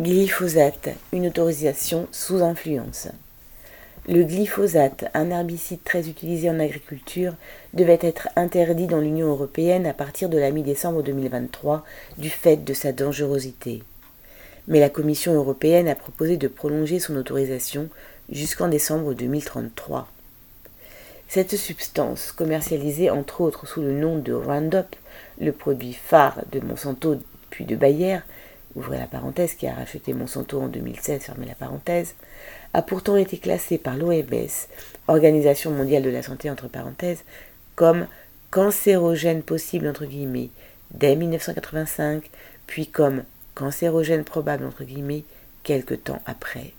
Glyphosate, une autorisation sous influence. Le glyphosate, un herbicide très utilisé en agriculture, devait être interdit dans l'Union européenne à partir de la mi-décembre 2023 du fait de sa dangerosité. Mais la Commission européenne a proposé de prolonger son autorisation jusqu'en décembre 2033. Cette substance, commercialisée entre autres sous le nom de Roundup, le produit phare de Monsanto puis de Bayer, ouvrez la parenthèse, qui a racheté Monsanto en 2016, fermez la parenthèse, a pourtant été classé par l'OMS, Organisation mondiale de la santé entre parenthèses, comme cancérogène possible entre guillemets dès 1985, puis comme cancérogène probable entre guillemets quelque temps après.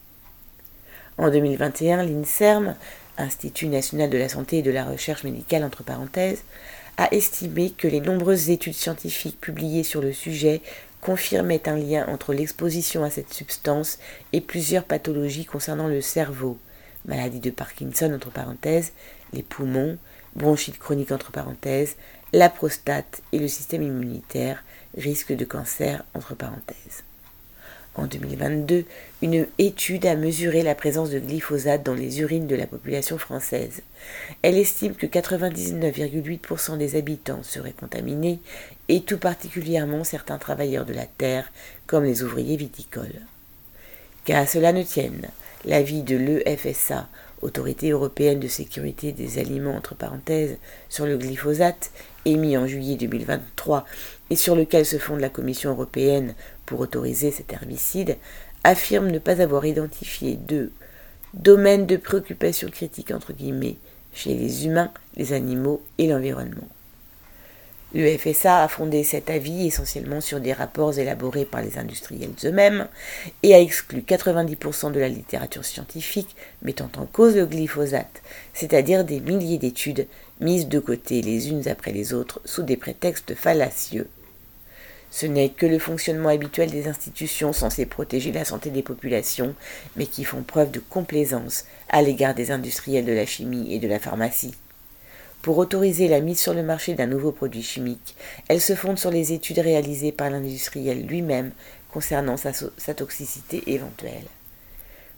En 2021, l'INSERM, Institut national de la santé et de la recherche médicale entre parenthèses, a estimé que les nombreuses études scientifiques publiées sur le sujet confirmait un lien entre l'exposition à cette substance et plusieurs pathologies concernant le cerveau, maladie de Parkinson entre parenthèses, les poumons, bronchite chronique entre parenthèses, la prostate et le système immunitaire, risque de cancer entre parenthèses. En 2022, une étude a mesuré la présence de glyphosate dans les urines de la population française. Elle estime que 99,8% des habitants seraient contaminés, et tout particulièrement certains travailleurs de la terre, comme les ouvriers viticoles. Qu'à cela ne tienne, l'avis de l'EFSA, Autorité européenne de sécurité des aliments entre parenthèses, sur le glyphosate, émis en juillet 2023 et sur lequel se fonde la Commission européenne pour autoriser cet herbicide, affirme ne pas avoir identifié de domaine de préoccupation critique entre guillemets chez les humains, les animaux et l'environnement. Le FSA a fondé cet avis essentiellement sur des rapports élaborés par les industriels eux-mêmes et a exclu 90% de la littérature scientifique mettant en cause le glyphosate, c'est-à-dire des milliers d'études mises de côté les unes après les autres sous des prétextes fallacieux. Ce n'est que le fonctionnement habituel des institutions censées protéger la santé des populations, mais qui font preuve de complaisance à l'égard des industriels de la chimie et de la pharmacie. Pour autoriser la mise sur le marché d'un nouveau produit chimique, elle se fonde sur les études réalisées par l'industriel lui-même concernant sa, toxicité éventuelle.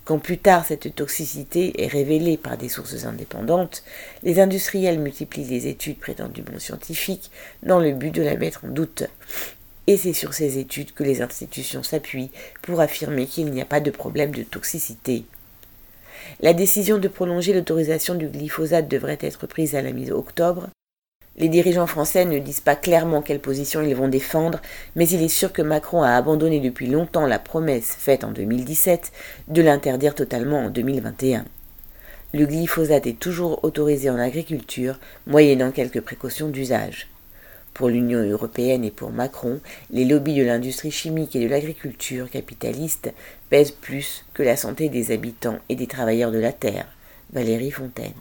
Quand plus tard cette toxicité est révélée par des sources indépendantes, les industriels multiplient les études prétendument scientifiques dans le but de la mettre en doute. Et c'est sur ces études que les institutions s'appuient pour affirmer qu'il n'y a pas de problème de toxicité. La décision de prolonger l'autorisation du glyphosate devrait être prise à la mi-octobre. Les dirigeants français ne disent pas clairement quelle position ils vont défendre, mais il est sûr que Macron a abandonné depuis longtemps la promesse faite en 2017 de l'interdire totalement en 2021. Le glyphosate est toujours autorisé en agriculture, moyennant quelques précautions d'usage. Pour l'Union européenne et pour Macron, les lobbies de l'industrie chimique et de l'agriculture capitaliste pèsent plus que la santé des habitants et des travailleurs de la terre. Valérie Fontaine.